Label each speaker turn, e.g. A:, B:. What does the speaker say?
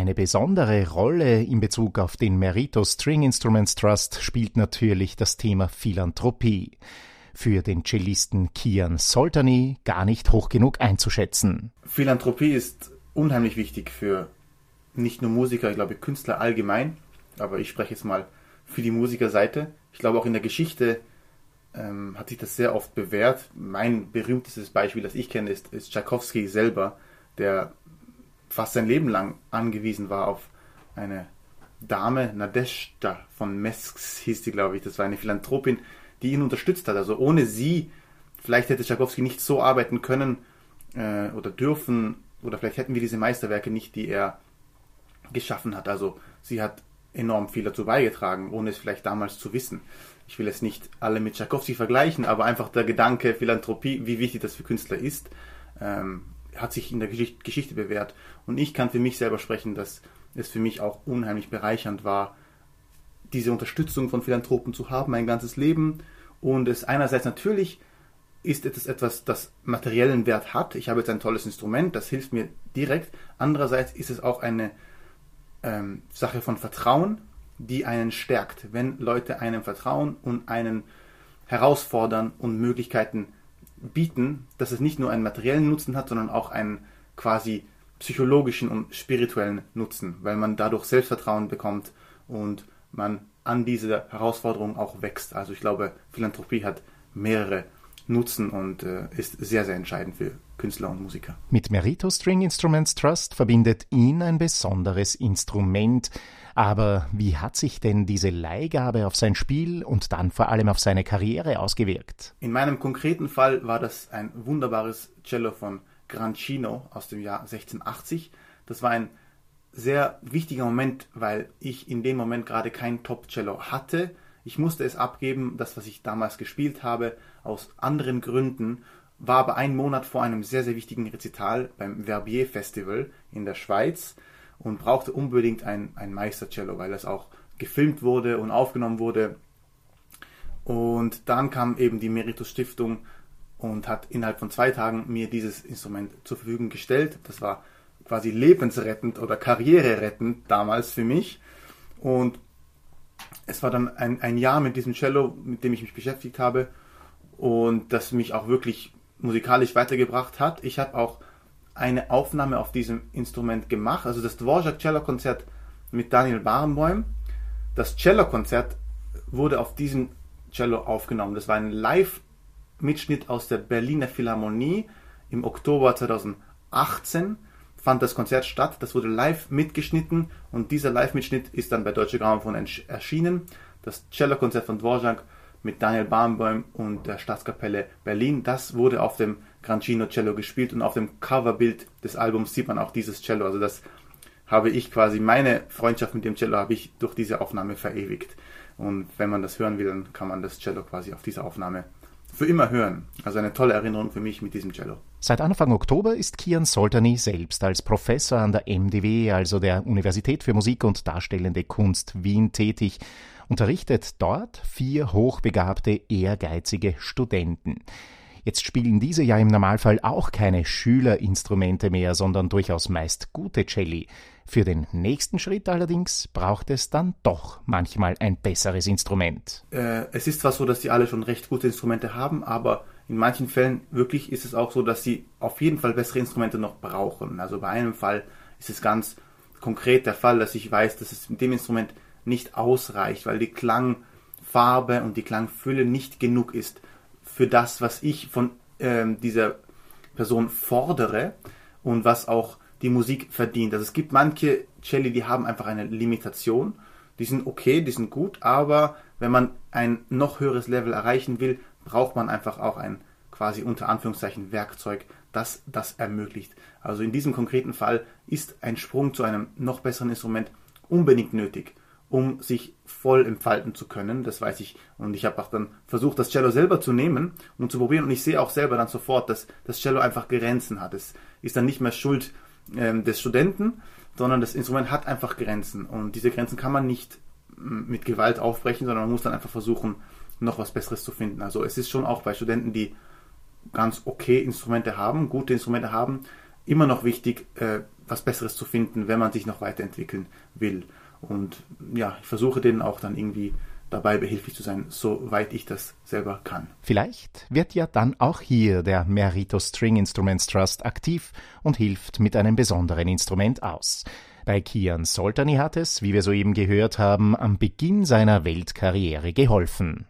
A: Eine besondere Rolle in Bezug auf den Merito String Instruments Trust spielt natürlich das Thema Philanthropie. Für den Cellisten Kian Soltani gar nicht hoch genug einzuschätzen.
B: Philanthropie ist unheimlich wichtig für nicht nur Musiker, ich glaube Künstler allgemein, aber ich spreche jetzt mal für die Musikerseite. Ich glaube auch in der Geschichte ähm, hat sich das sehr oft bewährt. Mein berühmtestes Beispiel, das ich kenne, ist, ist Tchaikovsky selber, der fast sein Leben lang angewiesen war auf eine Dame, Nadeshda von Mesks hieß die, glaube ich. Das war eine Philanthropin, die ihn unterstützt hat. Also ohne sie, vielleicht hätte Tchaikovsky nicht so arbeiten können äh, oder dürfen, oder vielleicht hätten wir diese Meisterwerke nicht, die er geschaffen hat. Also sie hat enorm viel dazu beigetragen, ohne es vielleicht damals zu wissen. Ich will es nicht alle mit Tchaikovsky vergleichen, aber einfach der Gedanke Philanthropie, wie wichtig das für Künstler ist, ähm, hat sich in der Geschichte bewährt. Und ich kann für mich selber sprechen, dass es für mich auch unheimlich bereichernd war, diese Unterstützung von Philanthropen zu haben, mein ganzes Leben. Und es einerseits natürlich ist es etwas, das materiellen Wert hat. Ich habe jetzt ein tolles Instrument, das hilft mir direkt. Andererseits ist es auch eine ähm, Sache von Vertrauen, die einen stärkt. Wenn Leute einem vertrauen und einen herausfordern und Möglichkeiten bieten, dass es nicht nur einen materiellen Nutzen hat, sondern auch einen quasi psychologischen und spirituellen Nutzen, weil man dadurch Selbstvertrauen bekommt und man an diese Herausforderung auch wächst. Also ich glaube, Philanthropie hat mehrere Nutzen und äh, ist sehr, sehr entscheidend für Künstler und Musiker.
A: Mit Merito String Instruments Trust verbindet ihn ein besonderes Instrument. Aber wie hat sich denn diese Leihgabe auf sein Spiel und dann vor allem auf seine Karriere ausgewirkt?
B: In meinem konkreten Fall war das ein wunderbares Cello von Grancino aus dem Jahr 1680. Das war ein sehr wichtiger Moment, weil ich in dem Moment gerade kein Top-Cello hatte. Ich musste es abgeben, das, was ich damals gespielt habe, aus anderen Gründen war aber ein Monat vor einem sehr, sehr wichtigen Rezital beim Verbier Festival in der Schweiz und brauchte unbedingt ein, ein Meistercello, weil das auch gefilmt wurde und aufgenommen wurde. Und dann kam eben die Meritus Stiftung und hat innerhalb von zwei Tagen mir dieses Instrument zur Verfügung gestellt. Das war quasi lebensrettend oder karriererettend damals für mich. Und es war dann ein, ein Jahr mit diesem Cello, mit dem ich mich beschäftigt habe und das mich auch wirklich musikalisch weitergebracht hat. Ich habe auch eine Aufnahme auf diesem Instrument gemacht, also das Dvorak Cello Konzert mit Daniel Barenboim. Das Cello Konzert wurde auf diesem Cello aufgenommen. Das war ein Live-Mitschnitt aus der Berliner Philharmonie im Oktober 2018 fand das Konzert statt. Das wurde live mitgeschnitten und dieser Live-Mitschnitt ist dann bei Deutsche Grammophon erschienen. Das Cello-Konzert von Dvorak mit Daniel Barenboim und der Staatskapelle Berlin. Das wurde auf dem Grancino Cello gespielt und auf dem Coverbild des Albums sieht man auch dieses Cello. Also das habe ich quasi, meine Freundschaft mit dem Cello habe ich durch diese Aufnahme verewigt. Und wenn man das hören will, dann kann man das Cello quasi auf dieser Aufnahme für immer hören. Also eine tolle Erinnerung für mich mit diesem Cello.
A: Seit Anfang Oktober ist Kian Soltani selbst als Professor an der MDW, also der Universität für Musik und Darstellende Kunst Wien, tätig unterrichtet dort vier hochbegabte, ehrgeizige Studenten. Jetzt spielen diese ja im Normalfall auch keine Schülerinstrumente mehr, sondern durchaus meist gute Celli. Für den nächsten Schritt allerdings braucht es dann doch manchmal ein besseres Instrument.
B: Äh, es ist zwar so, dass die alle schon recht gute Instrumente haben, aber in manchen Fällen wirklich ist es auch so, dass sie auf jeden Fall bessere Instrumente noch brauchen. Also bei einem Fall ist es ganz konkret der Fall, dass ich weiß, dass es mit dem Instrument nicht ausreicht, weil die Klangfarbe und die Klangfülle nicht genug ist für das, was ich von ähm, dieser Person fordere und was auch die Musik verdient. Also es gibt manche Celli, die haben einfach eine Limitation. Die sind okay, die sind gut, aber wenn man ein noch höheres Level erreichen will, braucht man einfach auch ein quasi unter Anführungszeichen Werkzeug, das das ermöglicht. Also in diesem konkreten Fall ist ein Sprung zu einem noch besseren Instrument unbedingt nötig um sich voll entfalten zu können. Das weiß ich. Und ich habe auch dann versucht, das Cello selber zu nehmen und zu probieren. Und ich sehe auch selber dann sofort, dass das Cello einfach Grenzen hat. Es ist dann nicht mehr Schuld ähm, des Studenten, sondern das Instrument hat einfach Grenzen. Und diese Grenzen kann man nicht mit Gewalt aufbrechen, sondern man muss dann einfach versuchen, noch was Besseres zu finden. Also es ist schon auch bei Studenten, die ganz okay Instrumente haben, gute Instrumente haben, immer noch wichtig, äh, was Besseres zu finden, wenn man sich noch weiterentwickeln will. Und ja, ich versuche denen auch dann irgendwie dabei behilflich zu sein, soweit ich das selber kann.
A: Vielleicht wird ja dann auch hier der Merito String Instruments Trust aktiv und hilft mit einem besonderen Instrument aus. Bei Kian Soltani hat es, wie wir soeben gehört haben, am Beginn seiner Weltkarriere geholfen.